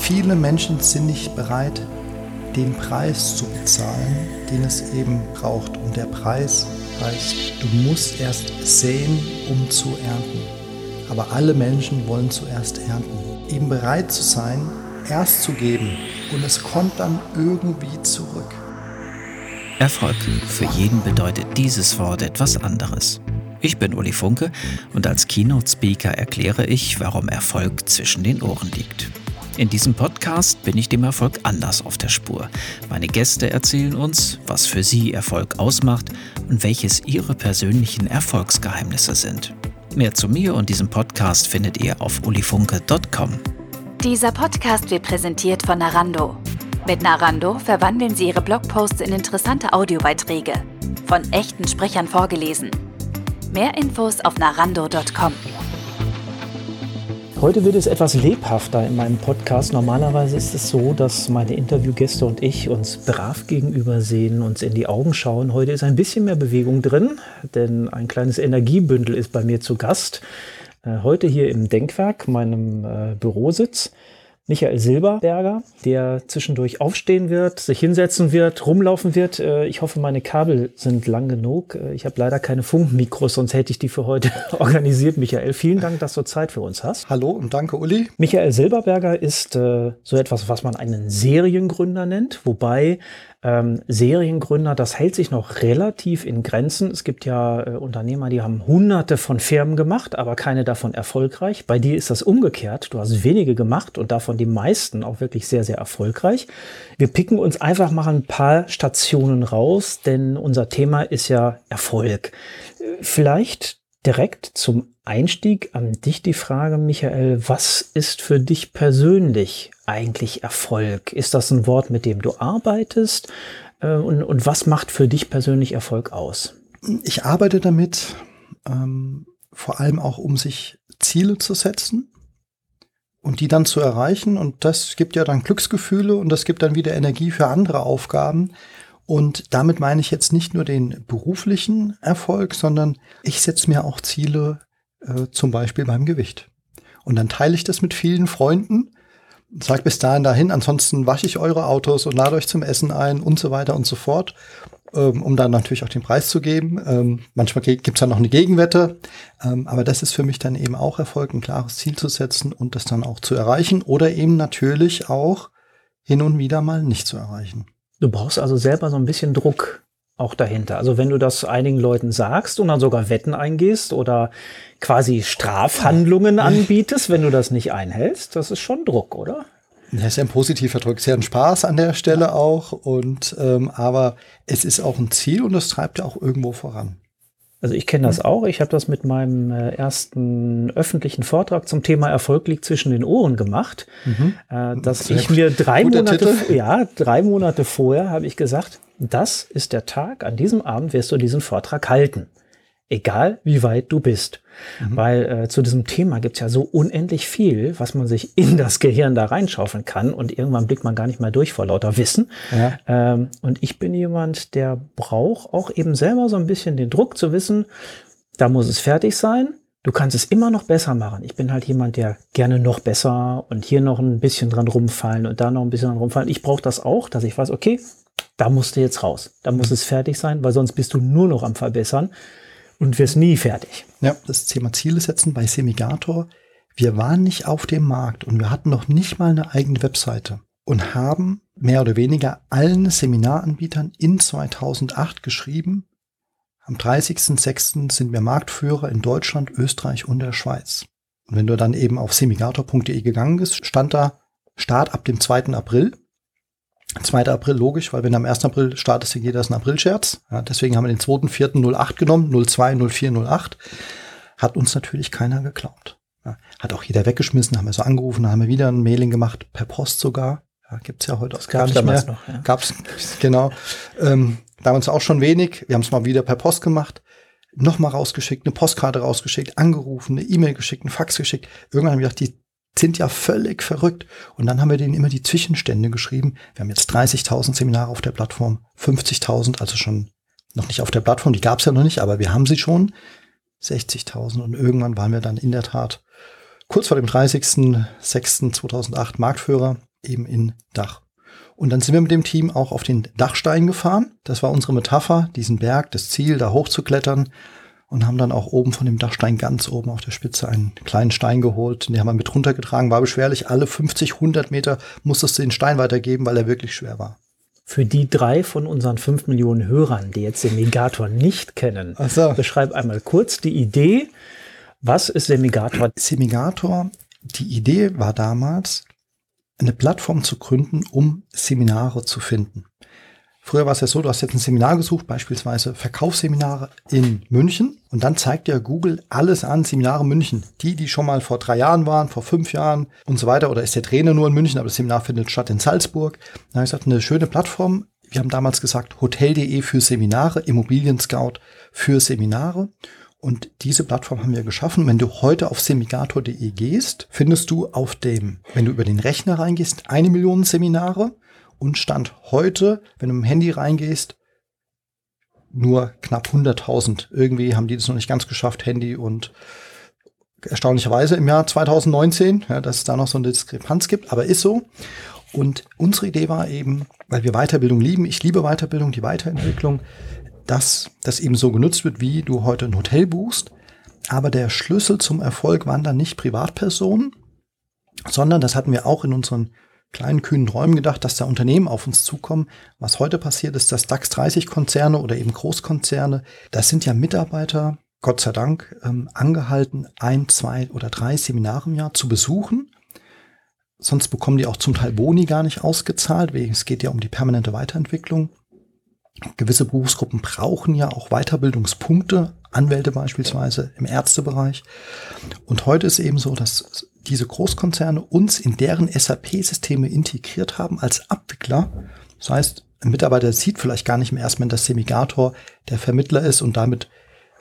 Viele Menschen sind nicht bereit, den Preis zu bezahlen, den es eben braucht. Und der Preis heißt, du musst erst säen, um zu ernten. Aber alle Menschen wollen zuerst ernten. Eben bereit zu sein, erst zu geben und es kommt dann irgendwie zurück. Erfolg. Für jeden bedeutet dieses Wort etwas anderes. Ich bin Uli Funke und als Keynote-Speaker erkläre ich, warum Erfolg zwischen den Ohren liegt. In diesem Podcast bin ich dem Erfolg anders auf der Spur. Meine Gäste erzählen uns, was für sie Erfolg ausmacht und welches ihre persönlichen Erfolgsgeheimnisse sind. Mehr zu mir und diesem Podcast findet ihr auf ulifunke.com. Dieser Podcast wird präsentiert von Narando. Mit Narando verwandeln Sie Ihre Blogposts in interessante Audiobeiträge, von echten Sprechern vorgelesen. Mehr Infos auf narando.com. Heute wird es etwas lebhafter in meinem Podcast. Normalerweise ist es so, dass meine Interviewgäste und ich uns brav gegenüber sehen, uns in die Augen schauen. Heute ist ein bisschen mehr Bewegung drin, denn ein kleines Energiebündel ist bei mir zu Gast. Äh, heute hier im Denkwerk, meinem äh, Bürositz. Michael Silberberger, der zwischendurch aufstehen wird, sich hinsetzen wird, rumlaufen wird. Äh, ich hoffe, meine Kabel sind lang genug. Äh, ich habe leider keine Funkmikros, sonst hätte ich die für heute organisiert. Michael, vielen Dank, dass du Zeit für uns hast. Hallo und danke, Uli. Michael Silberberger ist äh, so etwas, was man einen Seriengründer nennt, wobei ähm, Seriengründer, das hält sich noch relativ in Grenzen. Es gibt ja äh, Unternehmer, die haben hunderte von Firmen gemacht, aber keine davon erfolgreich. Bei dir ist das umgekehrt. Du hast wenige gemacht und davon die meisten auch wirklich sehr, sehr erfolgreich. Wir picken uns einfach mal ein paar Stationen raus, denn unser Thema ist ja Erfolg. Vielleicht direkt zum Einstieg an dich die Frage, Michael, was ist für dich persönlich eigentlich Erfolg? Ist das ein Wort, mit dem du arbeitest? Äh, und, und was macht für dich persönlich Erfolg aus? Ich arbeite damit ähm, vor allem auch, um sich Ziele zu setzen und die dann zu erreichen. Und das gibt ja dann Glücksgefühle und das gibt dann wieder Energie für andere Aufgaben. Und damit meine ich jetzt nicht nur den beruflichen Erfolg, sondern ich setze mir auch Ziele, äh, zum Beispiel beim Gewicht. Und dann teile ich das mit vielen Freunden, sag bis dahin dahin, ansonsten wasche ich eure Autos und lade euch zum Essen ein und so weiter und so fort, um dann natürlich auch den Preis zu geben. Ähm, manchmal gibt's dann noch eine Gegenwette, ähm, aber das ist für mich dann eben auch Erfolg, ein klares Ziel zu setzen und das dann auch zu erreichen oder eben natürlich auch hin und wieder mal nicht zu erreichen. Du brauchst also selber so ein bisschen Druck auch dahinter. Also wenn du das einigen Leuten sagst und dann sogar Wetten eingehst oder quasi Strafhandlungen anbietest, wenn du das nicht einhältst, das ist schon Druck, oder? Das ist ja ein positiver Druck, sehr ein Spaß an der Stelle ja. auch. Und ähm, aber es ist auch ein Ziel und es treibt ja auch irgendwo voran. Also ich kenne das mhm. auch. Ich habe das mit meinem äh, ersten öffentlichen Vortrag zum Thema Erfolg liegt zwischen den Ohren gemacht, mhm. äh, dass Sehr ich mir drei Monate, ja, drei Monate vorher habe ich gesagt, das ist der Tag, an diesem Abend wirst du diesen Vortrag halten egal wie weit du bist. Mhm. Weil äh, zu diesem Thema gibt's ja so unendlich viel, was man sich in das Gehirn da reinschaufeln kann und irgendwann blickt man gar nicht mehr durch vor lauter Wissen. Ja. Ähm, und ich bin jemand, der braucht auch eben selber so ein bisschen den Druck zu wissen, da muss es fertig sein. Du kannst es immer noch besser machen. Ich bin halt jemand, der gerne noch besser und hier noch ein bisschen dran rumfallen und da noch ein bisschen dran rumfallen. Ich brauche das auch, dass ich weiß, okay, da musst du jetzt raus. Da muss mhm. es fertig sein, weil sonst bist du nur noch am Verbessern und wirst nie fertig. Ja, das Thema Ziele setzen bei Semigator. Wir waren nicht auf dem Markt und wir hatten noch nicht mal eine eigene Webseite und haben mehr oder weniger allen Seminaranbietern in 2008 geschrieben, am 30.06. sind wir Marktführer in Deutschland, Österreich und der Schweiz. Und wenn du dann eben auf semigator.de gegangen bist, stand da Start ab dem 2. April. 2. April logisch, weil wenn am 1. April startet, geht das ein April-Scherz. Ja, deswegen haben wir den 2.4.08 genommen, 02, 04, 08. Hat uns natürlich keiner geglaubt. Ja, hat auch jeder weggeschmissen, haben wir so angerufen, haben wir wieder ein Mailing gemacht, per Post sogar. Ja, gibt's ja heute auch gar nicht mehr. Noch, ja. Gab's, genau. Ähm, damals auch schon wenig. Wir haben es mal wieder per Post gemacht. Nochmal rausgeschickt, eine Postkarte rausgeschickt, angerufen, eine E-Mail geschickt, einen Fax geschickt. Irgendwann haben wir gedacht, die sind ja völlig verrückt. Und dann haben wir denen immer die Zwischenstände geschrieben. Wir haben jetzt 30.000 Seminare auf der Plattform, 50.000, also schon noch nicht auf der Plattform, die gab es ja noch nicht, aber wir haben sie schon, 60.000. Und irgendwann waren wir dann in der Tat kurz vor dem 30.06.2008 Marktführer eben in Dach. Und dann sind wir mit dem Team auch auf den Dachstein gefahren. Das war unsere Metapher, diesen Berg, das Ziel, da hochzuklettern. Und haben dann auch oben von dem Dachstein ganz oben auf der Spitze einen kleinen Stein geholt. Den haben wir mit runtergetragen. War beschwerlich. Alle 50, 100 Meter musstest du den Stein weitergeben, weil er wirklich schwer war. Für die drei von unseren fünf Millionen Hörern, die jetzt den Megator nicht kennen, so. beschreib einmal kurz die Idee. Was ist Semigator? Semigator, die Idee war damals, eine Plattform zu gründen, um Seminare zu finden. Früher war es ja so, du hast jetzt ein Seminar gesucht, beispielsweise Verkaufsseminare in München. Und dann zeigt dir Google alles an, Seminare München. Die, die schon mal vor drei Jahren waren, vor fünf Jahren und so weiter. Oder ist der Trainer nur in München, aber das Seminar findet statt in Salzburg. Dann habe ich gesagt, eine schöne Plattform. Wir haben damals gesagt, hotel.de für Seminare, Immobilien Scout für Seminare. Und diese Plattform haben wir geschaffen. Wenn du heute auf semigator.de gehst, findest du auf dem, wenn du über den Rechner reingehst, eine Million Seminare und Stand heute, wenn du im Handy reingehst, nur knapp 100.000. Irgendwie haben die das noch nicht ganz geschafft, Handy und erstaunlicherweise im Jahr 2019, ja, dass es da noch so eine Diskrepanz gibt, aber ist so. Und unsere Idee war eben, weil wir Weiterbildung lieben, ich liebe Weiterbildung, die Weiterentwicklung, dass das eben so genutzt wird, wie du heute ein Hotel buchst. Aber der Schlüssel zum Erfolg waren dann nicht Privatpersonen, sondern das hatten wir auch in unseren kleinen kühnen Räumen gedacht, dass da Unternehmen auf uns zukommen. Was heute passiert ist, dass DAX 30 Konzerne oder eben Großkonzerne, das sind ja Mitarbeiter, Gott sei Dank, ähm, angehalten, ein, zwei oder drei Seminare im Jahr zu besuchen. Sonst bekommen die auch zum Teil Boni gar nicht ausgezahlt, wegen es geht ja um die permanente Weiterentwicklung. Gewisse Berufsgruppen brauchen ja auch Weiterbildungspunkte, Anwälte beispielsweise im Ärztebereich. Und heute ist eben so, dass diese Großkonzerne uns in deren SAP-Systeme integriert haben als Abwickler. Das heißt, ein Mitarbeiter sieht vielleicht gar nicht mehr erstmal, dass Semigator der Vermittler ist und damit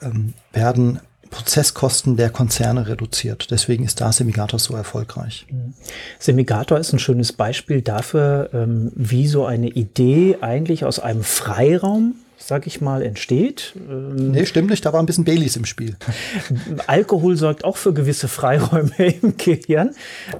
ähm, werden Prozesskosten der Konzerne reduziert. Deswegen ist da Semigator so erfolgreich. Mhm. Semigator ist ein schönes Beispiel dafür, ähm, wie so eine Idee eigentlich aus einem Freiraum sag ich mal, entsteht. Ähm, nee, stimmt nicht, da war ein bisschen Baileys im Spiel. Alkohol sorgt auch für gewisse Freiräume im Gehirn.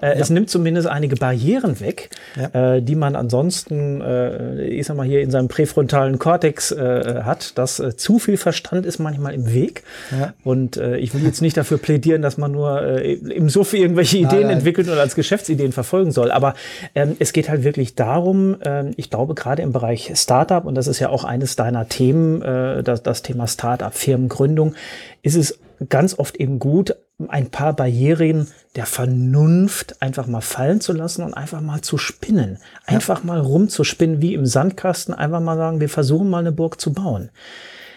Äh, ja. Es nimmt zumindest einige Barrieren weg, ja. äh, die man ansonsten, äh, ich sag mal, hier in seinem präfrontalen Kortex äh, hat. Dass äh, zu viel Verstand ist manchmal im Weg. Ja. Und äh, ich will jetzt nicht dafür plädieren, dass man nur im Suff irgendwelche Ideen nein, nein. entwickeln oder als Geschäftsideen verfolgen soll. Aber ähm, es geht halt wirklich darum, ähm, ich glaube, gerade im Bereich Startup, und das ist ja auch eines deiner Themen, äh, das, das Thema Startup, Firmengründung, ist es ganz oft eben gut, ein paar Barrieren der Vernunft einfach mal fallen zu lassen und einfach mal zu spinnen. Einfach ja. mal rumzuspinnen wie im Sandkasten, einfach mal sagen, wir versuchen mal eine Burg zu bauen.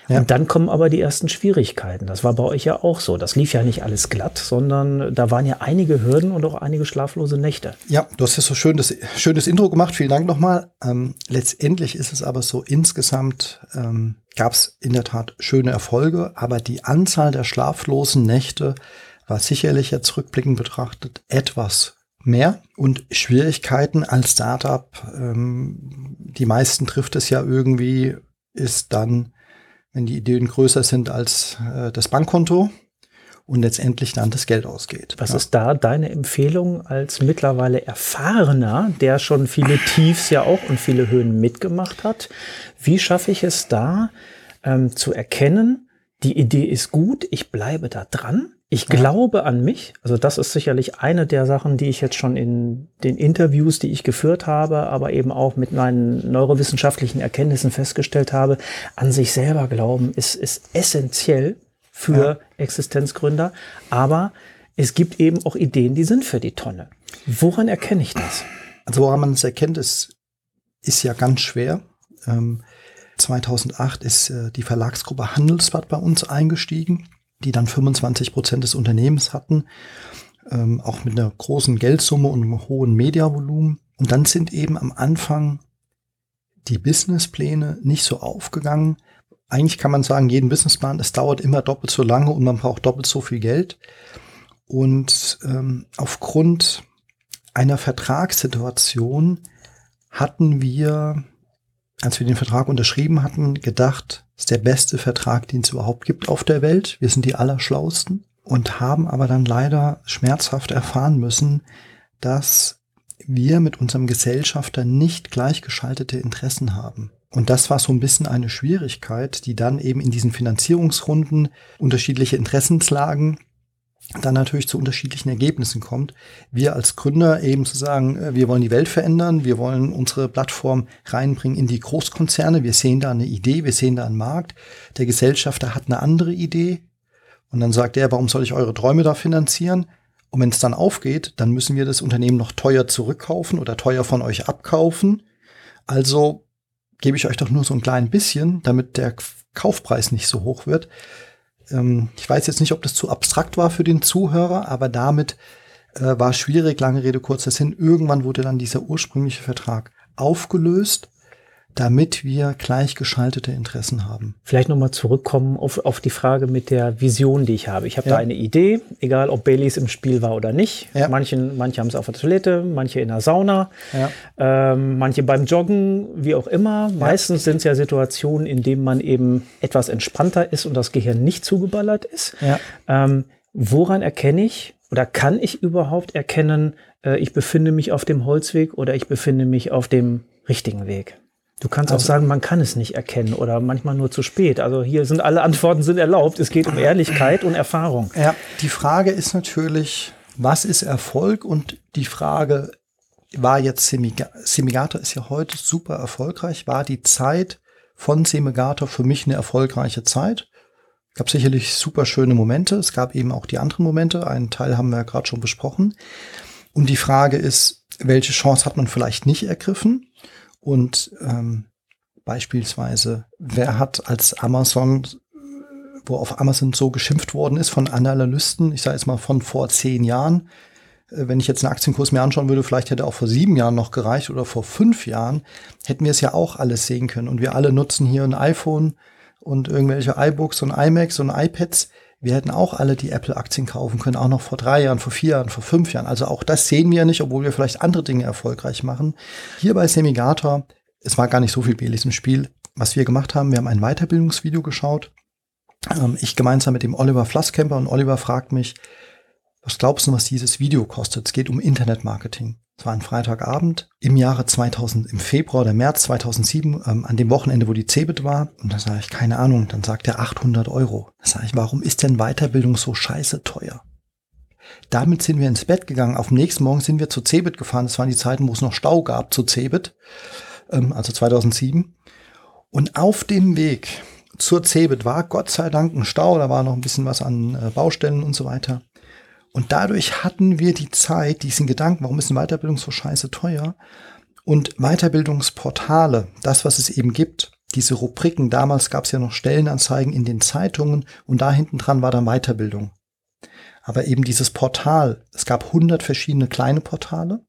Ja. Und dann kommen aber die ersten Schwierigkeiten. Das war bei euch ja auch so. Das lief ja nicht alles glatt, sondern da waren ja einige Hürden und auch einige schlaflose Nächte. Ja, du hast ja so schön das, schönes Intro gemacht. Vielen Dank nochmal. Ähm, letztendlich ist es aber so, insgesamt ähm, gab es in der Tat schöne Erfolge, aber die Anzahl der schlaflosen Nächte war sicherlich jetzt rückblickend betrachtet etwas mehr und Schwierigkeiten als Startup. Ähm, die meisten trifft es ja irgendwie, ist dann wenn die Ideen größer sind als äh, das Bankkonto und letztendlich dann das Geld ausgeht. Was ja. ist da deine Empfehlung als mittlerweile erfahrener, der schon viele Tiefs ja auch und viele Höhen mitgemacht hat? Wie schaffe ich es da ähm, zu erkennen, die Idee ist gut, ich bleibe da dran ich glaube an mich. Also das ist sicherlich eine der Sachen, die ich jetzt schon in den Interviews, die ich geführt habe, aber eben auch mit meinen neurowissenschaftlichen Erkenntnissen festgestellt habe. An sich selber glauben ist, ist essentiell für ja. Existenzgründer. Aber es gibt eben auch Ideen, die sind für die Tonne. Woran erkenne ich das? Also woran man es erkennt, ist, ist ja ganz schwer. Ähm, 2008 ist äh, die Verlagsgruppe Handelsblatt bei uns eingestiegen die dann 25 Prozent des Unternehmens hatten, ähm, auch mit einer großen Geldsumme und einem hohen Mediavolumen. Und dann sind eben am Anfang die Businesspläne nicht so aufgegangen. Eigentlich kann man sagen, jeden Businessplan, es dauert immer doppelt so lange und man braucht doppelt so viel Geld. Und ähm, aufgrund einer Vertragssituation hatten wir, als wir den Vertrag unterschrieben hatten, gedacht, ist der beste Vertrag, den es überhaupt gibt auf der Welt. Wir sind die Allerschlausten. und haben aber dann leider schmerzhaft erfahren müssen, dass wir mit unserem Gesellschafter nicht gleichgeschaltete Interessen haben. Und das war so ein bisschen eine Schwierigkeit, die dann eben in diesen Finanzierungsrunden unterschiedliche Interessenslagen dann natürlich zu unterschiedlichen Ergebnissen kommt. Wir als Gründer eben zu sagen, äh, wir wollen die Welt verändern, wir wollen unsere Plattform reinbringen in die Großkonzerne, wir sehen da eine Idee, wir sehen da einen Markt. Der Gesellschafter hat eine andere Idee und dann sagt er, warum soll ich eure Träume da finanzieren? Und wenn es dann aufgeht, dann müssen wir das Unternehmen noch teuer zurückkaufen oder teuer von euch abkaufen. Also gebe ich euch doch nur so ein klein bisschen, damit der Kaufpreis nicht so hoch wird. Ähm, ich weiß jetzt nicht, ob das zu abstrakt war für den Zuhörer, aber damit äh, war schwierig, lange Rede, kurzer Sinn. Irgendwann wurde dann dieser ursprüngliche Vertrag aufgelöst damit wir gleichgeschaltete Interessen haben. Vielleicht nochmal zurückkommen auf, auf die Frage mit der Vision, die ich habe. Ich habe ja. da eine Idee, egal ob Baileys im Spiel war oder nicht. Ja. Manchen, manche haben es auf der Toilette, manche in der Sauna, ja. ähm, manche beim Joggen, wie auch immer. Meistens sind es ja Situationen, in denen man eben etwas entspannter ist und das Gehirn nicht zugeballert ist. Ähm, woran erkenne ich oder kann ich überhaupt erkennen, äh, ich befinde mich auf dem Holzweg oder ich befinde mich auf dem richtigen Weg? Du kannst also, auch sagen, man kann es nicht erkennen oder manchmal nur zu spät. Also hier sind alle Antworten sind erlaubt. Es geht um Ehrlichkeit und Erfahrung. Ja, die Frage ist natürlich, was ist Erfolg? Und die Frage war jetzt Semigator ist ja heute super erfolgreich. War die Zeit von Semigator für mich eine erfolgreiche Zeit? Es gab sicherlich super schöne Momente. Es gab eben auch die anderen Momente. Einen Teil haben wir ja gerade schon besprochen. Und die Frage ist, welche Chance hat man vielleicht nicht ergriffen? Und ähm, beispielsweise, wer hat als Amazon, wo auf Amazon so geschimpft worden ist von Analysten, ich sage jetzt mal von vor zehn Jahren, äh, wenn ich jetzt einen Aktienkurs mir anschauen würde, vielleicht hätte auch vor sieben Jahren noch gereicht oder vor fünf Jahren, hätten wir es ja auch alles sehen können. Und wir alle nutzen hier ein iPhone und irgendwelche iBooks und iMacs und iPads. Wir hätten auch alle die Apple-Aktien kaufen können, auch noch vor drei Jahren, vor vier Jahren, vor fünf Jahren. Also auch das sehen wir nicht, obwohl wir vielleicht andere Dinge erfolgreich machen. Hier bei Semigator, es war gar nicht so viel Belis im Spiel. Was wir gemacht haben, wir haben ein Weiterbildungsvideo geschaut. Ähm, ich gemeinsam mit dem Oliver Flasskämper und Oliver fragt mich, was glaubst du, was dieses Video kostet? Es geht um Internetmarketing. Es war ein Freitagabend im Jahre 2000, im Februar oder März 2007, ähm, an dem Wochenende, wo die Cebit war. Und da sage ich, keine Ahnung. Dann sagt er 800 Euro. Da sage ich, warum ist denn Weiterbildung so scheiße teuer? Damit sind wir ins Bett gegangen. Auf dem nächsten Morgen sind wir zu Cebit gefahren. Das waren die Zeiten, wo es noch Stau gab zu Cebit, ähm, also 2007. Und auf dem Weg zur Cebit war Gott sei Dank ein Stau. Da war noch ein bisschen was an äh, Baustellen und so weiter. Und dadurch hatten wir die Zeit, diesen Gedanken, warum ist eine Weiterbildung so scheiße teuer? Und Weiterbildungsportale, das, was es eben gibt, diese Rubriken, damals gab es ja noch Stellenanzeigen in den Zeitungen und da hinten dran war dann Weiterbildung. Aber eben dieses Portal, es gab 100 verschiedene kleine Portale,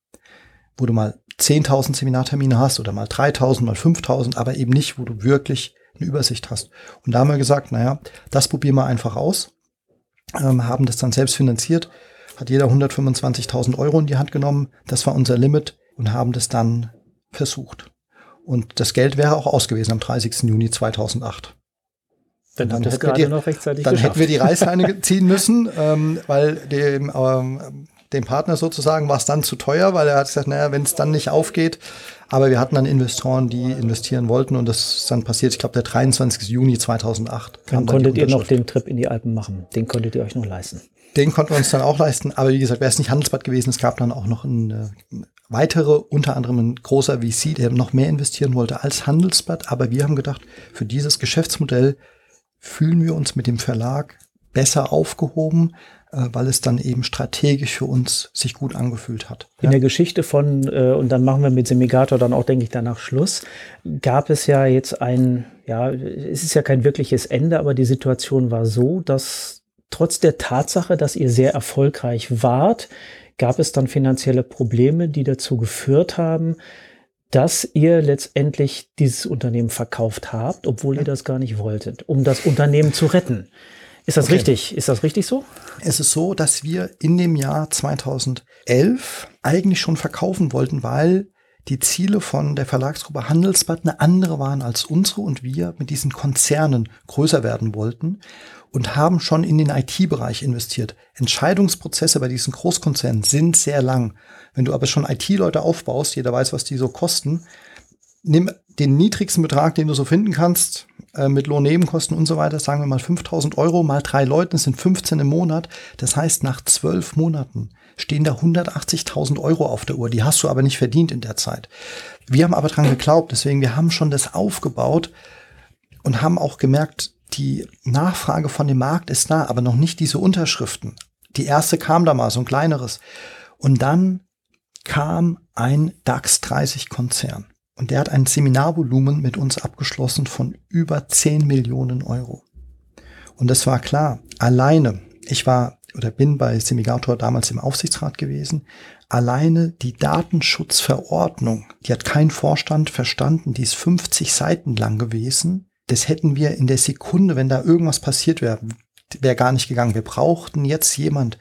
wo du mal 10.000 Seminartermine hast oder mal 3.000, mal 5.000, aber eben nicht, wo du wirklich eine Übersicht hast. Und da haben wir gesagt, naja, das probieren wir einfach aus ähm, haben das dann selbst finanziert, hat jeder 125.000 Euro in die Hand genommen. Das war unser Limit und haben das dann versucht. Und das Geld wäre auch ausgewiesen am 30. Juni 2008. Dann, dann, hätten wir, die, noch rechtzeitig dann hätten wir die Reißleine ziehen müssen, ähm, weil dem, ähm, dem Partner sozusagen war es dann zu teuer, weil er hat gesagt, naja, wenn es dann nicht aufgeht. Aber wir hatten dann Investoren, die investieren wollten und das ist dann passiert, ich glaube, der 23. Juni 2008. Dann konntet ihr noch den Trip in die Alpen machen. Den konntet ihr euch noch leisten. Den konnten wir uns dann auch leisten. Aber wie gesagt, wäre es nicht Handelsbad gewesen, es gab dann auch noch eine weitere, unter anderem ein großer VC, der noch mehr investieren wollte als Handelsblatt. Aber wir haben gedacht, für dieses Geschäftsmodell fühlen wir uns mit dem Verlag besser aufgehoben, äh, weil es dann eben strategisch für uns sich gut angefühlt hat. In der Geschichte von, äh, und dann machen wir mit Semigator dann auch, denke ich, danach Schluss, gab es ja jetzt ein, ja, es ist ja kein wirkliches Ende, aber die Situation war so, dass trotz der Tatsache, dass ihr sehr erfolgreich wart, gab es dann finanzielle Probleme, die dazu geführt haben, dass ihr letztendlich dieses Unternehmen verkauft habt, obwohl ihr das gar nicht wolltet, um das Unternehmen zu retten. Ist das okay. richtig? Ist das richtig so? Es ist so, dass wir in dem Jahr 2011 eigentlich schon verkaufen wollten, weil die Ziele von der Verlagsgruppe Handelsblatt eine andere waren als unsere und wir mit diesen Konzernen größer werden wollten und haben schon in den IT-Bereich investiert. Entscheidungsprozesse bei diesen Großkonzernen sind sehr lang. Wenn du aber schon IT-Leute aufbaust, jeder weiß, was die so kosten, nimm den niedrigsten Betrag, den du so finden kannst, äh, mit Lohnnebenkosten und so weiter, sagen wir mal 5000 Euro mal drei Leute, das sind 15 im Monat. Das heißt, nach zwölf Monaten stehen da 180.000 Euro auf der Uhr. Die hast du aber nicht verdient in der Zeit. Wir haben aber dran geglaubt, deswegen wir haben schon das aufgebaut und haben auch gemerkt, die Nachfrage von dem Markt ist da, aber noch nicht diese Unterschriften. Die erste kam da mal, so ein kleineres. Und dann kam ein DAX 30 Konzern. Und der hat ein Seminarvolumen mit uns abgeschlossen von über 10 Millionen Euro. Und das war klar, alleine, ich war oder bin bei Semigator damals im Aufsichtsrat gewesen, alleine die Datenschutzverordnung, die hat kein Vorstand verstanden, die ist 50 Seiten lang gewesen. Das hätten wir in der Sekunde, wenn da irgendwas passiert wäre, wäre gar nicht gegangen. Wir brauchten jetzt jemand,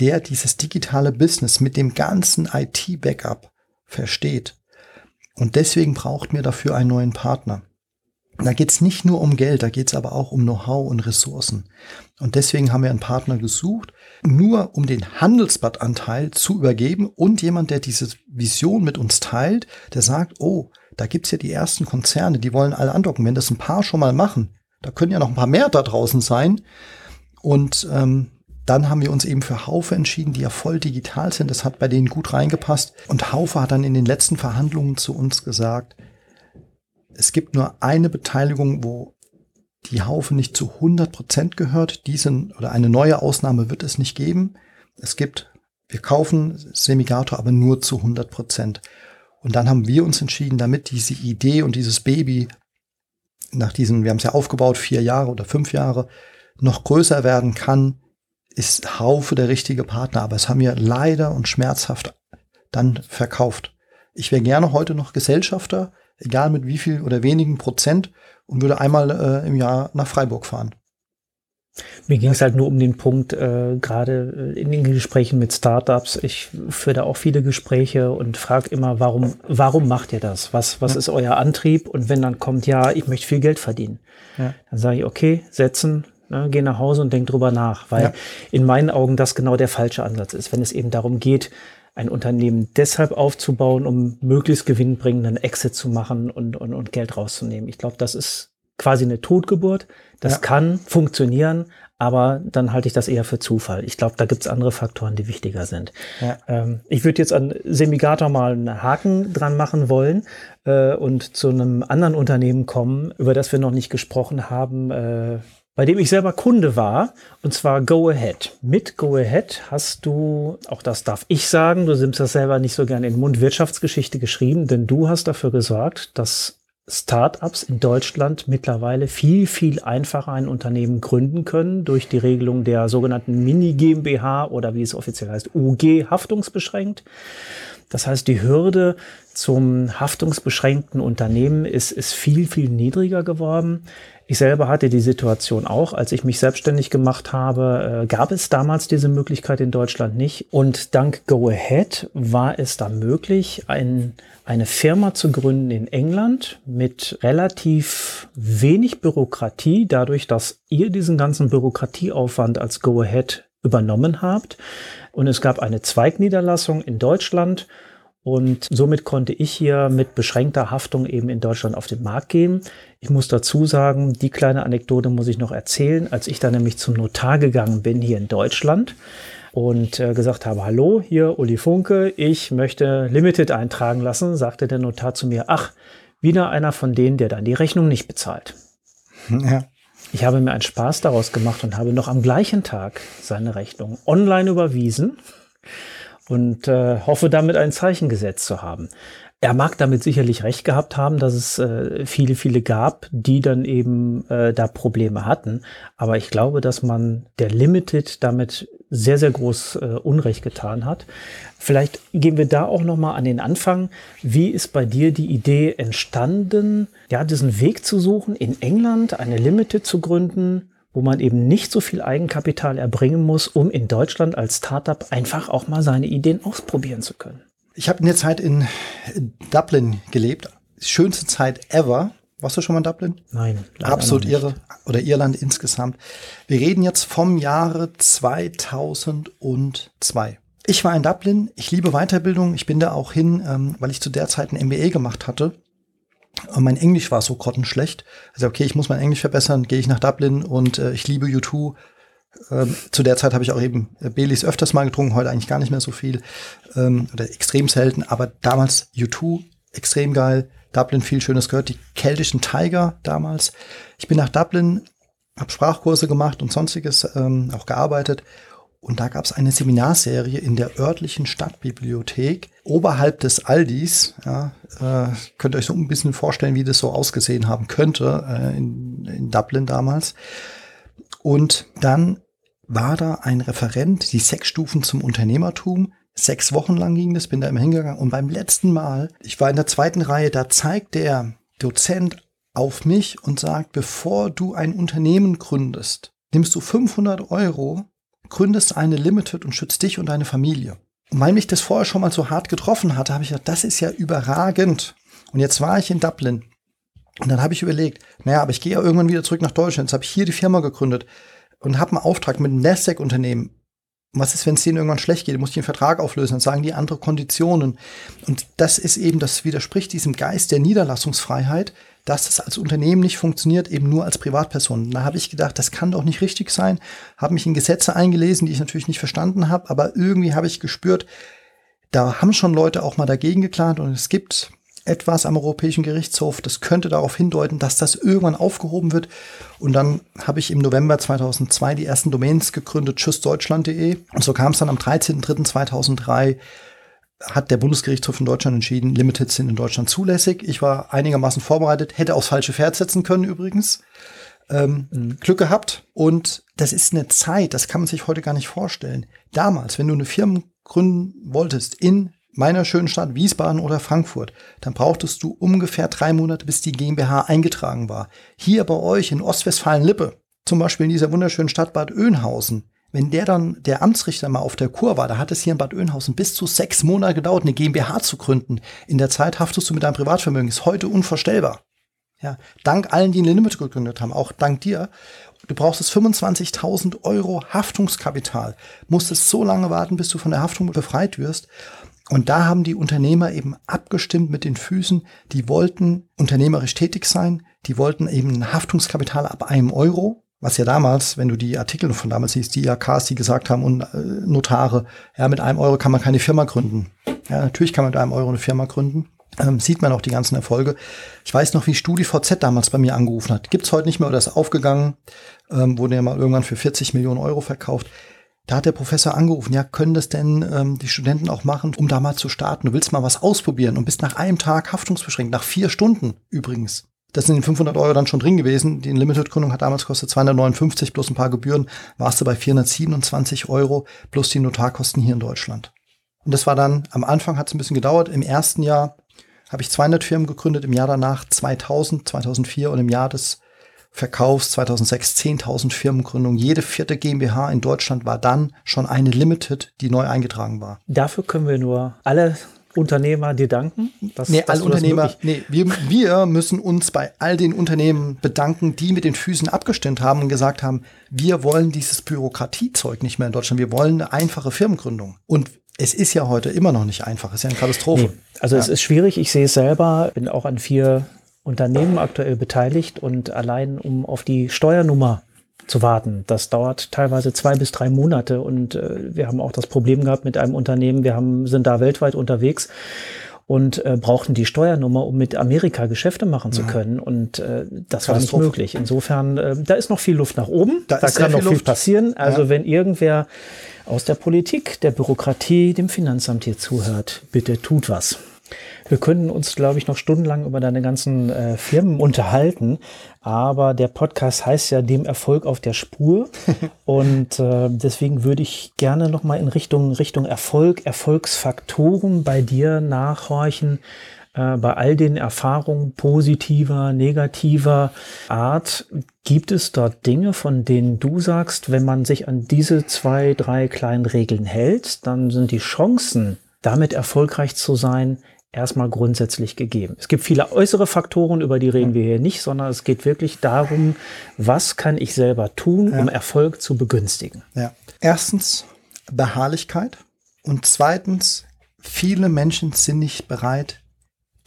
der dieses digitale Business mit dem ganzen IT-Backup versteht. Und deswegen braucht mir dafür einen neuen Partner. Da geht es nicht nur um Geld, da geht es aber auch um Know-how und Ressourcen. Und deswegen haben wir einen Partner gesucht, nur um den Handelsblattanteil zu übergeben und jemand, der diese Vision mit uns teilt, der sagt, oh, da gibt's ja die ersten Konzerne, die wollen alle andocken. Wenn das ein paar schon mal machen, da können ja noch ein paar mehr da draußen sein. Und ähm, dann haben wir uns eben für Haufe entschieden, die ja voll digital sind. Das hat bei denen gut reingepasst. Und Haufe hat dann in den letzten Verhandlungen zu uns gesagt, es gibt nur eine Beteiligung, wo die Haufe nicht zu 100 Prozent gehört. Diesen oder eine neue Ausnahme wird es nicht geben. Es gibt, wir kaufen Semigator aber nur zu 100 Prozent. Und dann haben wir uns entschieden, damit diese Idee und dieses Baby nach diesen, wir haben es ja aufgebaut, vier Jahre oder fünf Jahre, noch größer werden kann, ist Haufe der richtige Partner. Aber es haben wir leider und schmerzhaft dann verkauft. Ich wäre gerne heute noch Gesellschafter, egal mit wie viel oder wenigen Prozent, und würde einmal äh, im Jahr nach Freiburg fahren. Mir ging es halt nur um den Punkt, äh, gerade äh, in den Gesprächen mit Startups. Ich führe da auch viele Gespräche und frage immer, warum, warum macht ihr das? Was, was ja. ist euer Antrieb? Und wenn dann kommt, ja, ich möchte viel Geld verdienen, ja. dann sage ich, okay, setzen, ne, geh nach Hause und denk drüber nach, weil ja. in meinen Augen das genau der falsche Ansatz ist, wenn es eben darum geht, ein Unternehmen deshalb aufzubauen, um möglichst gewinnbringenden Exit zu machen und, und, und Geld rauszunehmen. Ich glaube, das ist quasi eine Totgeburt. Das ja. kann funktionieren, aber dann halte ich das eher für Zufall. Ich glaube, da gibt es andere Faktoren, die wichtiger sind. Ja. Ähm, ich würde jetzt an Semigator mal einen Haken dran machen wollen äh, und zu einem anderen Unternehmen kommen, über das wir noch nicht gesprochen haben. Äh, bei dem ich selber Kunde war, und zwar Go Ahead. Mit Go Ahead hast du, auch das darf ich sagen, du nimmst das selber nicht so gerne in Mund, Wirtschaftsgeschichte geschrieben, denn du hast dafür gesorgt, dass Startups in Deutschland mittlerweile viel, viel einfacher ein Unternehmen gründen können durch die Regelung der sogenannten Mini GmbH oder wie es offiziell heißt, UG haftungsbeschränkt. Das heißt, die Hürde zum haftungsbeschränkten Unternehmen ist, ist viel, viel niedriger geworden. Ich selber hatte die Situation auch, als ich mich selbstständig gemacht habe, äh, gab es damals diese Möglichkeit in Deutschland nicht. Und dank Go Ahead war es da möglich, ein, eine Firma zu gründen in England mit relativ wenig Bürokratie, dadurch, dass ihr diesen ganzen Bürokratieaufwand als Go Ahead übernommen habt. Und es gab eine Zweigniederlassung in Deutschland und somit konnte ich hier mit beschränkter Haftung eben in Deutschland auf den Markt gehen. Ich muss dazu sagen, die kleine Anekdote muss ich noch erzählen, als ich dann nämlich zum Notar gegangen bin hier in Deutschland und äh, gesagt habe, hallo, hier Uli Funke, ich möchte Limited eintragen lassen, sagte der Notar zu mir, ach, wieder einer von denen, der dann die Rechnung nicht bezahlt. Ja. Ich habe mir einen Spaß daraus gemacht und habe noch am gleichen Tag seine Rechnung online überwiesen und äh, hoffe damit ein Zeichen gesetzt zu haben. Er mag damit sicherlich recht gehabt haben, dass es äh, viele, viele gab, die dann eben äh, da Probleme hatten. Aber ich glaube, dass man der Limited damit sehr, sehr groß äh, Unrecht getan hat. Vielleicht gehen wir da auch noch mal an den Anfang. Wie ist bei dir die Idee entstanden, ja, diesen Weg zu suchen, in England eine Limited zu gründen? Wo man eben nicht so viel Eigenkapital erbringen muss, um in Deutschland als Startup einfach auch mal seine Ideen ausprobieren zu können. Ich habe in der Zeit in Dublin gelebt. Schönste Zeit ever. Warst du schon mal in Dublin? Nein. Absolut irre. Oder Irland insgesamt. Wir reden jetzt vom Jahre 2002. Ich war in Dublin. Ich liebe Weiterbildung. Ich bin da auch hin, ähm, weil ich zu der Zeit ein MBA gemacht hatte. Und mein Englisch war so grottenschlecht. Also okay, ich muss mein Englisch verbessern. Gehe ich nach Dublin und äh, ich liebe U2. Ähm, zu der Zeit habe ich auch eben äh, Baileys öfters mal getrunken, heute eigentlich gar nicht mehr so viel. Ähm, oder extrem selten, aber damals U2 extrem geil. Dublin viel Schönes gehört. Die keltischen Tiger damals. Ich bin nach Dublin, habe Sprachkurse gemacht und sonstiges ähm, auch gearbeitet. Und da gab es eine Seminarserie in der örtlichen Stadtbibliothek oberhalb des Aldis. Ja, äh, könnt ihr euch so ein bisschen vorstellen, wie das so ausgesehen haben könnte äh, in, in Dublin damals. Und dann war da ein Referent, die sechs Stufen zum Unternehmertum. Sechs Wochen lang ging das, bin da immer hingegangen. Und beim letzten Mal, ich war in der zweiten Reihe, da zeigt der Dozent auf mich und sagt, bevor du ein Unternehmen gründest, nimmst du 500 Euro, gründest eine Limited und schützt dich und deine Familie. Und weil mich das vorher schon mal so hart getroffen hatte, habe ich gedacht, das ist ja überragend. Und jetzt war ich in Dublin. Und dann habe ich überlegt, naja, aber ich gehe ja irgendwann wieder zurück nach Deutschland. Jetzt habe ich hier die Firma gegründet und habe einen Auftrag mit einem Nasdaq-Unternehmen. Was ist, wenn es denen irgendwann schlecht geht? Muss ich den Vertrag auflösen? Dann sagen die andere Konditionen. Und das ist eben, das widerspricht diesem Geist der Niederlassungsfreiheit, dass das als Unternehmen nicht funktioniert, eben nur als Privatperson. Da habe ich gedacht, das kann doch nicht richtig sein. Habe mich in Gesetze eingelesen, die ich natürlich nicht verstanden habe, aber irgendwie habe ich gespürt, da haben schon Leute auch mal dagegen geklagt und es gibt etwas am Europäischen Gerichtshof, das könnte darauf hindeuten, dass das irgendwann aufgehoben wird. Und dann habe ich im November 2002 die ersten Domains gegründet, tschüssdeutschland.de. Und so kam es dann am 13.03.2003 hat der Bundesgerichtshof in Deutschland entschieden, Limited sind in Deutschland zulässig. Ich war einigermaßen vorbereitet, hätte aufs falsche Pferd setzen können übrigens. Ähm, mhm. Glück gehabt. Und das ist eine Zeit, das kann man sich heute gar nicht vorstellen. Damals, wenn du eine Firma gründen wolltest in meiner schönen Stadt Wiesbaden oder Frankfurt, dann brauchtest du ungefähr drei Monate, bis die GmbH eingetragen war. Hier bei euch in Ostwestfalen-Lippe, zum Beispiel in dieser wunderschönen Stadt Bad Oeynhausen, wenn der dann, der Amtsrichter mal auf der Kur war, da hat es hier in Bad Oeynhausen bis zu sechs Monate gedauert, eine GmbH zu gründen. In der Zeit haftest du mit deinem Privatvermögen. Ist heute unvorstellbar. Ja, dank allen, die eine Limit gegründet haben, auch dank dir. Du brauchst es 25.000 Euro Haftungskapital. Musstest so lange warten, bis du von der Haftung befreit wirst. Und da haben die Unternehmer eben abgestimmt mit den Füßen, die wollten unternehmerisch tätig sein, die wollten eben ein Haftungskapital ab einem Euro, was ja damals, wenn du die Artikel von damals siehst, die IAKs, die gesagt haben und äh, Notare, ja, mit einem Euro kann man keine Firma gründen. Ja, natürlich kann man mit einem Euro eine Firma gründen. Ähm, sieht man auch die ganzen Erfolge. Ich weiß noch, wie StudiVZ damals bei mir angerufen hat. Gibt's heute nicht mehr oder ist aufgegangen. Ähm, wurde ja mal irgendwann für 40 Millionen Euro verkauft. Da hat der Professor angerufen, ja, können das denn ähm, die Studenten auch machen, um da mal zu starten? Du willst mal was ausprobieren und bist nach einem Tag haftungsbeschränkt, nach vier Stunden übrigens. Das sind 500 Euro dann schon drin gewesen. Die Limited-Gründung hat damals kostet 259 plus ein paar Gebühren, warst du bei 427 Euro plus die Notarkosten hier in Deutschland. Und das war dann, am Anfang hat es ein bisschen gedauert. Im ersten Jahr habe ich 200 Firmen gegründet, im Jahr danach 2000, 2004 und im Jahr des Verkaufs 2006 10.000 Firmengründungen. Jede vierte GmbH in Deutschland war dann schon eine Limited, die neu eingetragen war. Dafür können wir nur alle Unternehmer dir danken? Dass, nee, alle Unternehmer, nee, wir, wir müssen uns bei all den Unternehmen bedanken, die mit den Füßen abgestimmt haben und gesagt haben, wir wollen dieses Bürokratiezeug nicht mehr in Deutschland, wir wollen eine einfache Firmengründung. Und es ist ja heute immer noch nicht einfach, es ist ja eine Katastrophe. Nee, also ja. es ist schwierig, ich sehe es selber, bin auch an vier Unternehmen aktuell beteiligt und allein um auf die Steuernummer zu warten. Das dauert teilweise zwei bis drei Monate und äh, wir haben auch das Problem gehabt mit einem Unternehmen. Wir haben, sind da weltweit unterwegs und äh, brauchten die Steuernummer, um mit Amerika Geschäfte machen zu können. Und äh, das war nicht möglich. Insofern, äh, da ist noch viel Luft nach oben. Da, da kann noch viel Luft. passieren. Also ja. wenn irgendwer aus der Politik, der Bürokratie, dem Finanzamt hier zuhört, bitte tut was. Wir könnten uns, glaube ich, noch stundenlang über deine ganzen äh, Firmen unterhalten, aber der Podcast heißt ja dem Erfolg auf der Spur. Und äh, deswegen würde ich gerne noch mal in Richtung Richtung Erfolg, Erfolgsfaktoren bei dir nachhorchen äh, bei all den Erfahrungen positiver, negativer Art, gibt es dort Dinge, von denen du sagst, wenn man sich an diese zwei, drei kleinen Regeln hält, dann sind die Chancen, damit erfolgreich zu sein, erstmal grundsätzlich gegeben. Es gibt viele äußere Faktoren, über die reden wir hier nicht, sondern es geht wirklich darum, was kann ich selber tun, um Erfolg zu begünstigen. Ja. Erstens Beharrlichkeit und zweitens, viele Menschen sind nicht bereit,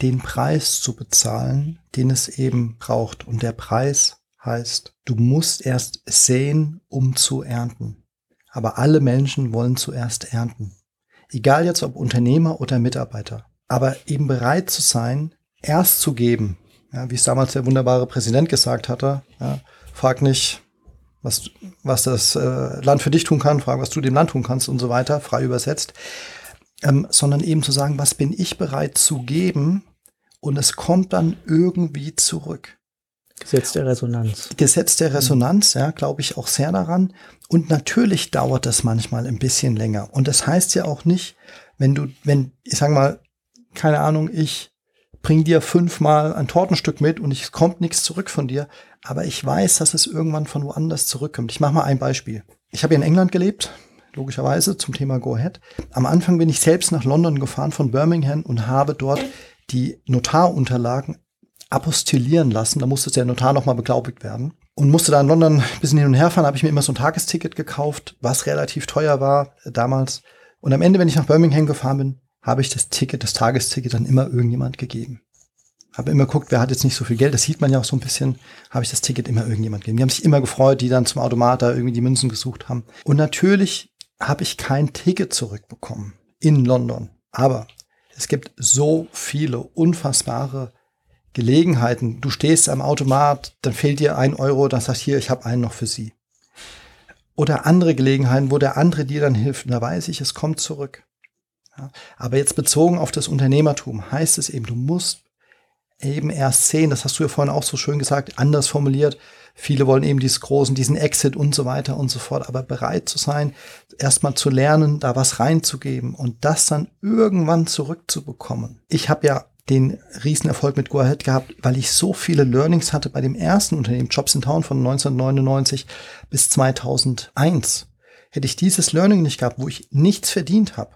den Preis zu bezahlen, den es eben braucht. Und der Preis heißt, du musst erst sehen, um zu ernten. Aber alle Menschen wollen zuerst ernten. Egal jetzt ob Unternehmer oder Mitarbeiter. Aber eben bereit zu sein, erst zu geben. Ja, wie es damals der wunderbare Präsident gesagt hatte. Ja, frag nicht, was, was das äh, Land für dich tun kann, frag, was du dem Land tun kannst und so weiter, frei übersetzt. Ähm, sondern eben zu sagen, was bin ich bereit zu geben und es kommt dann irgendwie zurück. Gesetz der Resonanz. Gesetz der Resonanz, ja, glaube ich auch sehr daran. Und natürlich dauert das manchmal ein bisschen länger. Und das heißt ja auch nicht, wenn du, wenn, ich sag mal, keine Ahnung, ich bring dir fünfmal ein Tortenstück mit und es kommt nichts zurück von dir, aber ich weiß, dass es irgendwann von woanders zurückkommt. Ich mache mal ein Beispiel. Ich habe in England gelebt, logischerweise zum Thema Go Ahead. Am Anfang bin ich selbst nach London gefahren von Birmingham und habe dort die Notarunterlagen apostillieren lassen. Da musste der Notar nochmal beglaubigt werden. Und musste da in London ein bisschen hin und her fahren, habe ich mir immer so ein Tagesticket gekauft, was relativ teuer war äh, damals. Und am Ende, wenn ich nach Birmingham gefahren bin, habe ich das Ticket, das Tagesticket dann immer irgendjemand gegeben. Habe immer geguckt, wer hat jetzt nicht so viel Geld, das sieht man ja auch so ein bisschen, habe ich das Ticket immer irgendjemand gegeben. Die haben sich immer gefreut, die dann zum Automat da irgendwie die Münzen gesucht haben. Und natürlich habe ich kein Ticket zurückbekommen in London. Aber es gibt so viele unfassbare Gelegenheiten. Du stehst am Automat, dann fehlt dir ein Euro, dann sagst hier, ich habe einen noch für Sie. Oder andere Gelegenheiten, wo der andere dir dann hilft. Und da weiß ich, es kommt zurück. Ja, aber jetzt bezogen auf das Unternehmertum heißt es eben, du musst eben erst sehen, das hast du ja vorhin auch so schön gesagt, anders formuliert. Viele wollen eben diesen großen, diesen Exit und so weiter und so fort, aber bereit zu sein, erstmal zu lernen, da was reinzugeben und das dann irgendwann zurückzubekommen. Ich habe ja den Riesenerfolg mit Go Ahead gehabt, weil ich so viele Learnings hatte bei dem ersten Unternehmen, Jobs in Town von 1999 bis 2001. Hätte ich dieses Learning nicht gehabt, wo ich nichts verdient habe.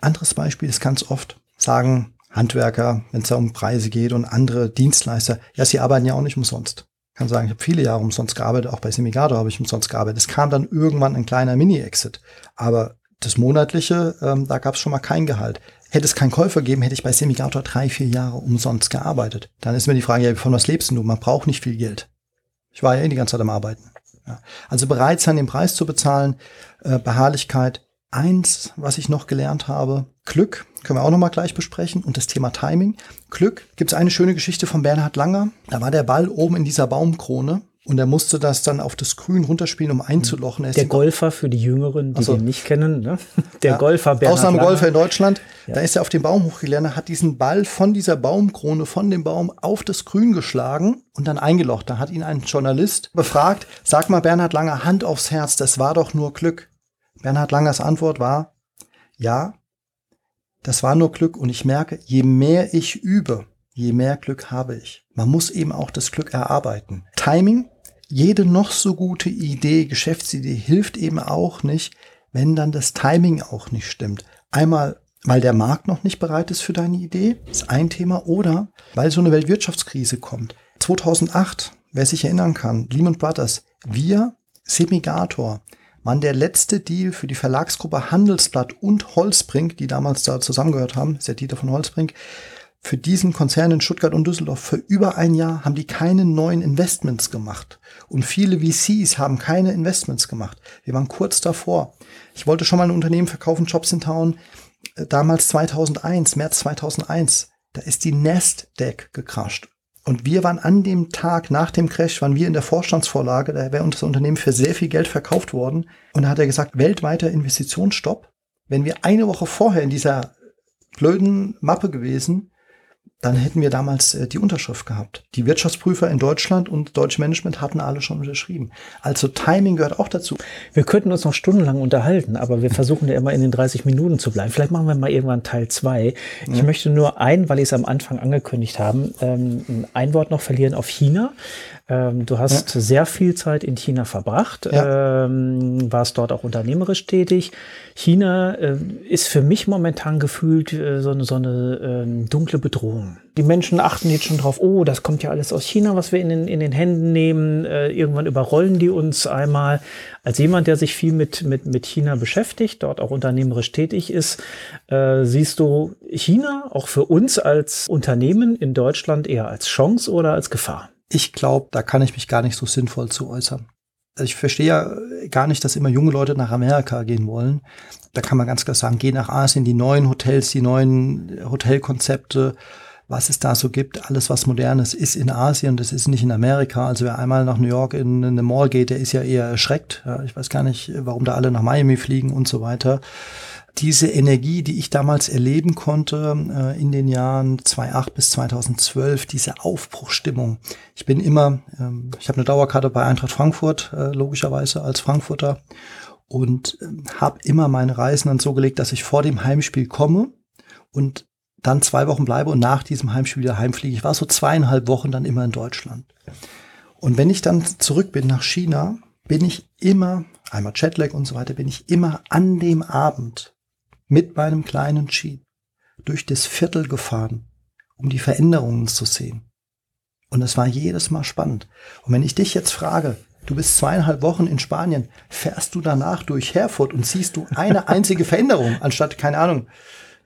Anderes Beispiel ist ganz oft, sagen Handwerker, wenn es da um Preise geht und andere Dienstleister, ja, sie arbeiten ja auch nicht umsonst. Ich kann sagen, ich habe viele Jahre umsonst gearbeitet, auch bei Semigado habe ich umsonst gearbeitet. Es kam dann irgendwann ein kleiner Mini-Exit. Aber das monatliche, ähm, da gab es schon mal kein Gehalt. Hätte es keinen Käufer gegeben, hätte ich bei Semigator drei, vier Jahre umsonst gearbeitet. Dann ist mir die Frage, ja, von was lebst du? Man braucht nicht viel Geld. Ich war ja eh die ganze Zeit am Arbeiten. Ja. Also bereit sein, den Preis zu bezahlen, äh, Beharrlichkeit. Eins, was ich noch gelernt habe, Glück, können wir auch noch mal gleich besprechen, und das Thema Timing. Glück, gibt es eine schöne Geschichte von Bernhard Langer. Da war der Ball oben in dieser Baumkrone und er musste das dann auf das Grün runterspielen, um einzulochen. der Golfer für die Jüngeren, die also, den nicht kennen, ne? der ja, Golfer Bernhard Ausnahmegolfer in Deutschland. Ja. Da ist er auf den Baum hochgelernt, hat diesen Ball von dieser Baumkrone, von dem Baum auf das Grün geschlagen und dann eingelocht. Da hat ihn ein Journalist befragt, sag mal Bernhard Langer, Hand aufs Herz, das war doch nur Glück. Bernhard Langers Antwort war, ja, das war nur Glück und ich merke, je mehr ich übe, je mehr Glück habe ich. Man muss eben auch das Glück erarbeiten. Timing jede noch so gute Idee, Geschäftsidee hilft eben auch nicht, wenn dann das Timing auch nicht stimmt. Einmal, weil der Markt noch nicht bereit ist für deine Idee, ist ein Thema, oder weil so eine Weltwirtschaftskrise kommt. 2008, wer sich erinnern kann, Lehman Brothers, wir, Semigator, waren der letzte Deal für die Verlagsgruppe Handelsblatt und Holzbrink, die damals da zusammengehört haben, ist der Dieter von Holzbrink, für diesen Konzern in Stuttgart und Düsseldorf für über ein Jahr haben die keine neuen Investments gemacht. Und viele VCs haben keine Investments gemacht. Wir waren kurz davor. Ich wollte schon mal ein Unternehmen verkaufen, Jobs in Town, äh, damals 2001, März 2001. Da ist die Nasdaq gecrasht. Und wir waren an dem Tag nach dem Crash, waren wir in der Vorstandsvorlage, da wäre unser Unternehmen für sehr viel Geld verkauft worden. Und da hat er gesagt, weltweiter Investitionsstopp. Wenn wir eine Woche vorher in dieser blöden Mappe gewesen, dann hätten wir damals äh, die Unterschrift gehabt. Die Wirtschaftsprüfer in Deutschland und Deutsche Management hatten alle schon unterschrieben. Also Timing gehört auch dazu. Wir könnten uns noch stundenlang unterhalten, aber wir versuchen ja immer in den 30 Minuten zu bleiben. Vielleicht machen wir mal irgendwann Teil zwei. Ich ja. möchte nur ein, weil ich es am Anfang angekündigt habe, ähm, ein Wort noch verlieren auf China. Ähm, du hast ja. sehr viel Zeit in China verbracht, ja. ähm, warst dort auch unternehmerisch tätig. China äh, ist für mich momentan gefühlt äh, so eine, so eine äh, dunkle Bedrohung. Die Menschen achten jetzt schon drauf, oh, das kommt ja alles aus China, was wir in den, in den Händen nehmen. Äh, irgendwann überrollen die uns einmal. Als jemand, der sich viel mit, mit, mit China beschäftigt, dort auch unternehmerisch tätig ist, äh, siehst du China auch für uns als Unternehmen in Deutschland eher als Chance oder als Gefahr? Ich glaube, da kann ich mich gar nicht so sinnvoll zu äußern. Also ich verstehe ja gar nicht, dass immer junge Leute nach Amerika gehen wollen. Da kann man ganz klar sagen, geh nach Asien, die neuen Hotels, die neuen Hotelkonzepte, was es da so gibt, alles was modernes ist in Asien, das ist nicht in Amerika. Also wer einmal nach New York in eine Mall geht, der ist ja eher erschreckt. Ich weiß gar nicht, warum da alle nach Miami fliegen und so weiter diese Energie, die ich damals erleben konnte äh, in den Jahren 2008 bis 2012, diese Aufbruchstimmung. Ich bin immer, ähm, ich habe eine Dauerkarte bei Eintracht Frankfurt, äh, logischerweise als Frankfurter, und äh, habe immer meine Reisen dann so gelegt, dass ich vor dem Heimspiel komme und dann zwei Wochen bleibe und nach diesem Heimspiel wieder heimfliege. Ich war so zweieinhalb Wochen dann immer in Deutschland. Und wenn ich dann zurück bin nach China, bin ich immer, einmal Jetlag und so weiter, bin ich immer an dem Abend mit meinem kleinen Jeep durch das Viertel gefahren, um die Veränderungen zu sehen. Und es war jedes Mal spannend. Und wenn ich dich jetzt frage, du bist zweieinhalb Wochen in Spanien, fährst du danach durch Herford und siehst du eine einzige Veränderung, anstatt, keine Ahnung,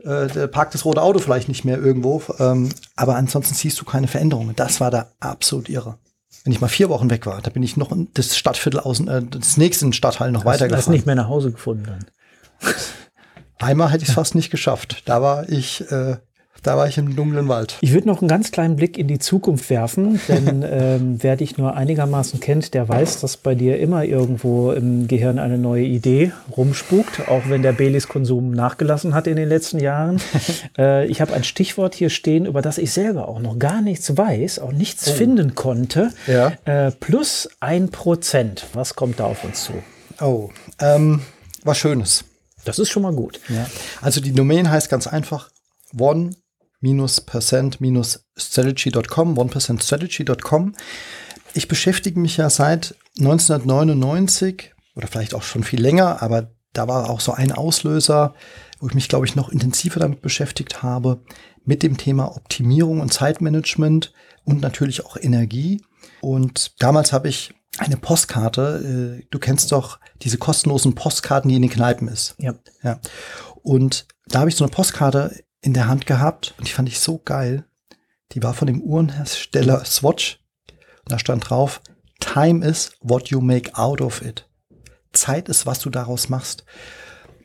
äh, der parkt das rote Auto vielleicht nicht mehr irgendwo, ähm, aber ansonsten siehst du keine Veränderungen. Das war da absolut irre. Wenn ich mal vier Wochen weg war, da bin ich noch das Stadtviertel außen, äh, das nächste Stadtteil noch weitergefahren. Hast nicht mehr nach Hause gefunden dann. Einmal hätte ich es fast nicht geschafft. Da war ich, äh, da war ich im dunklen Wald. Ich würde noch einen ganz kleinen Blick in die Zukunft werfen, denn ähm, wer dich nur einigermaßen kennt, der weiß, dass bei dir immer irgendwo im Gehirn eine neue Idee rumspukt, auch wenn der Baileys-Konsum nachgelassen hat in den letzten Jahren. äh, ich habe ein Stichwort hier stehen, über das ich selber auch noch gar nichts weiß, auch nichts oh. finden konnte. Ja. Äh, plus ein Prozent. Was kommt da auf uns zu? Oh, ähm, was Schönes. Das ist schon mal gut. Ja. Also die Domain heißt ganz einfach one-percent-strategy.com, one-percent-strategy.com. Ich beschäftige mich ja seit 1999 oder vielleicht auch schon viel länger, aber da war auch so ein Auslöser, wo ich mich, glaube ich, noch intensiver damit beschäftigt habe, mit dem Thema Optimierung und Zeitmanagement und natürlich auch Energie. Und damals habe ich eine Postkarte. Äh, du kennst doch diese kostenlosen Postkarten, die in den Kneipen ist. Ja. ja. Und da habe ich so eine Postkarte in der Hand gehabt und die fand ich so geil. Die war von dem Uhrenhersteller Swatch. Und da stand drauf, Time is what you make out of it. Zeit ist, was du daraus machst.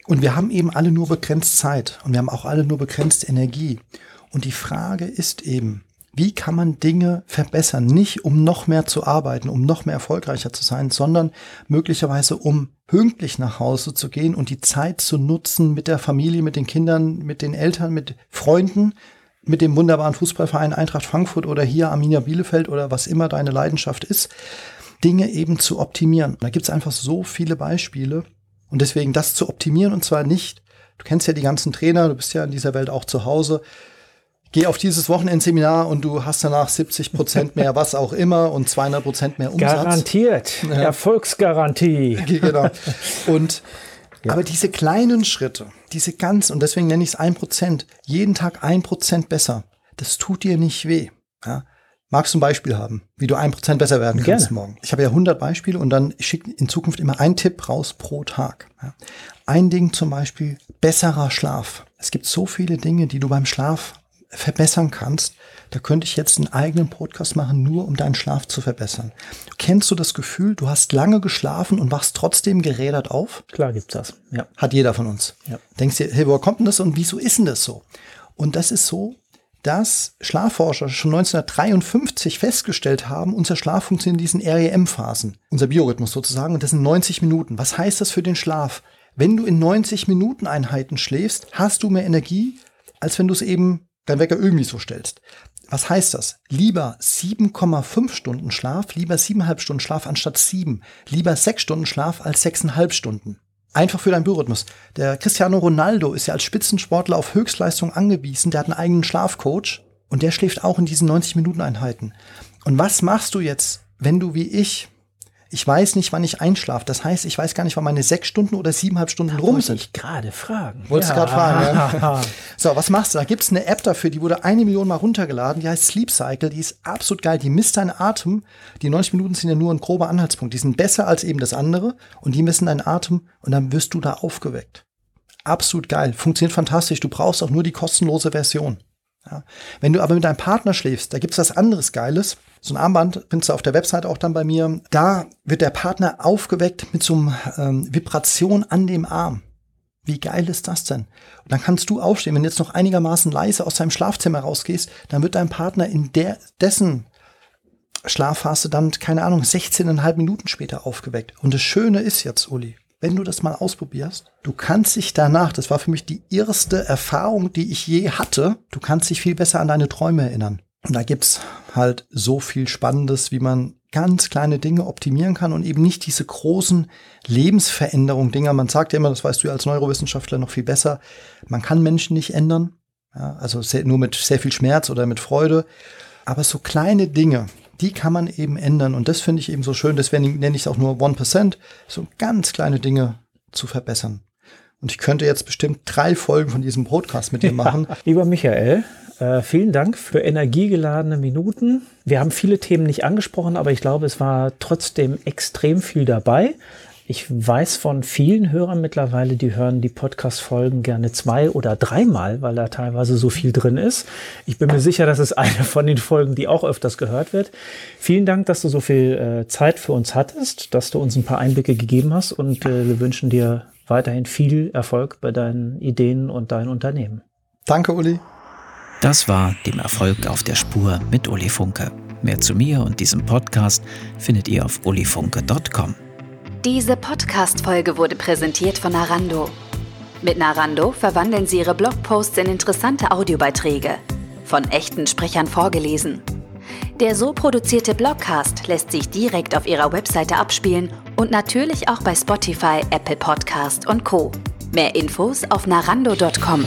Und wir haben eben alle nur begrenzt Zeit und wir haben auch alle nur begrenzt Energie. Und die Frage ist eben, wie kann man Dinge verbessern? Nicht um noch mehr zu arbeiten, um noch mehr erfolgreicher zu sein, sondern möglicherweise um pünktlich nach Hause zu gehen und die Zeit zu nutzen mit der Familie, mit den Kindern, mit den Eltern, mit Freunden, mit dem wunderbaren Fußballverein Eintracht Frankfurt oder hier Arminia Bielefeld oder was immer deine Leidenschaft ist, Dinge eben zu optimieren. Da gibt es einfach so viele Beispiele und deswegen das zu optimieren und zwar nicht, du kennst ja die ganzen Trainer, du bist ja in dieser Welt auch zu Hause, geh auf dieses Wochenendseminar und du hast danach 70 Prozent mehr was auch immer und 200 Prozent mehr Umsatz. Garantiert. Ja. Erfolgsgarantie. Genau. Und ja. aber diese kleinen Schritte, diese ganz, und deswegen nenne ich es ein Prozent, jeden Tag ein Prozent besser, das tut dir nicht weh. Ja? Magst du ein Beispiel haben, wie du ein Prozent besser werden kannst Gerne. morgen? Ich habe ja 100 Beispiele und dann schicke in Zukunft immer einen Tipp raus pro Tag. Ja? Ein Ding zum Beispiel, besserer Schlaf. Es gibt so viele Dinge, die du beim Schlaf verbessern kannst, da könnte ich jetzt einen eigenen Podcast machen, nur um deinen Schlaf zu verbessern. Kennst du das Gefühl, du hast lange geschlafen und wachst trotzdem gerädert auf? Klar gibt's das. Ja. Hat jeder von uns. Ja. Denkst dir, hey, woher kommt denn das und wieso ist denn das so? Und das ist so, dass Schlafforscher schon 1953 festgestellt haben, unser Schlaf funktioniert in diesen REM-Phasen, unser Biorhythmus sozusagen, und das sind 90 Minuten. Was heißt das für den Schlaf? Wenn du in 90 Minuten Einheiten schläfst, hast du mehr Energie, als wenn du es eben dein Wecker irgendwie so stellst. Was heißt das? Lieber 7,5 Stunden Schlaf, lieber 7,5 Stunden Schlaf anstatt 7. Lieber 6 Stunden Schlaf als 6,5 Stunden. Einfach für deinen Biorhythmus. Der Cristiano Ronaldo ist ja als Spitzensportler auf Höchstleistung angewiesen. Der hat einen eigenen Schlafcoach und der schläft auch in diesen 90 Minuten Einheiten. Und was machst du jetzt wenn du wie ich ich weiß nicht, wann ich einschlafe. Das heißt, ich weiß gar nicht, wann meine sechs Stunden oder siebeneinhalb Stunden da rum sind. ich gerade fragen. Wolltest ja. du gerade fragen, ja. So, was machst du? Da gibt's eine App dafür, die wurde eine Million Mal runtergeladen. Die heißt Sleep Cycle. Die ist absolut geil. Die misst deinen Atem. Die 90 Minuten sind ja nur ein grober Anhaltspunkt. Die sind besser als eben das andere. Und die messen deinen Atem und dann wirst du da aufgeweckt. Absolut geil. Funktioniert fantastisch. Du brauchst auch nur die kostenlose Version. Ja. Wenn du aber mit deinem Partner schläfst, da gibt's was anderes Geiles. So ein Armband findest du auf der Website auch dann bei mir. Da wird der Partner aufgeweckt mit so einem ähm, Vibration an dem Arm. Wie geil ist das denn? Und dann kannst du aufstehen, wenn du jetzt noch einigermaßen leise aus deinem Schlafzimmer rausgehst, dann wird dein Partner in der, dessen Schlafphase dann, keine Ahnung, 16,5 Minuten später aufgeweckt. Und das Schöne ist jetzt, Uli, wenn du das mal ausprobierst, du kannst dich danach, das war für mich die erste Erfahrung, die ich je hatte, du kannst dich viel besser an deine Träume erinnern. Und da gibt's halt so viel Spannendes, wie man ganz kleine Dinge optimieren kann und eben nicht diese großen Lebensveränderungen Dinger. Man sagt ja immer, das weißt du als Neurowissenschaftler noch viel besser. Man kann Menschen nicht ändern. Ja, also sehr, nur mit sehr viel Schmerz oder mit Freude. Aber so kleine Dinge, die kann man eben ändern. Und das finde ich eben so schön. Deswegen nenne ich es auch nur 1%, so ganz kleine Dinge zu verbessern. Und ich könnte jetzt bestimmt drei Folgen von diesem Podcast mit dir machen. Ja, lieber Michael, äh, vielen Dank für energiegeladene Minuten. Wir haben viele Themen nicht angesprochen, aber ich glaube, es war trotzdem extrem viel dabei. Ich weiß von vielen Hörern mittlerweile, die hören die Podcast-Folgen gerne zwei oder dreimal, weil da teilweise so viel drin ist. Ich bin mir sicher, das ist eine von den Folgen, die auch öfters gehört wird. Vielen Dank, dass du so viel äh, Zeit für uns hattest, dass du uns ein paar Einblicke gegeben hast und äh, wir wünschen dir weiterhin viel Erfolg bei deinen Ideen und deinen Unternehmen. Danke, Uli. Das war dem Erfolg auf der Spur mit Uli Funke. Mehr zu mir und diesem Podcast findet ihr auf ulifunke.com. Diese Podcast-Folge wurde präsentiert von Narando. Mit Narando verwandeln Sie Ihre Blogposts in interessante Audiobeiträge, von echten Sprechern vorgelesen. Der so produzierte Blogcast lässt sich direkt auf Ihrer Webseite abspielen und natürlich auch bei Spotify, Apple Podcast und Co. Mehr Infos auf narando.com.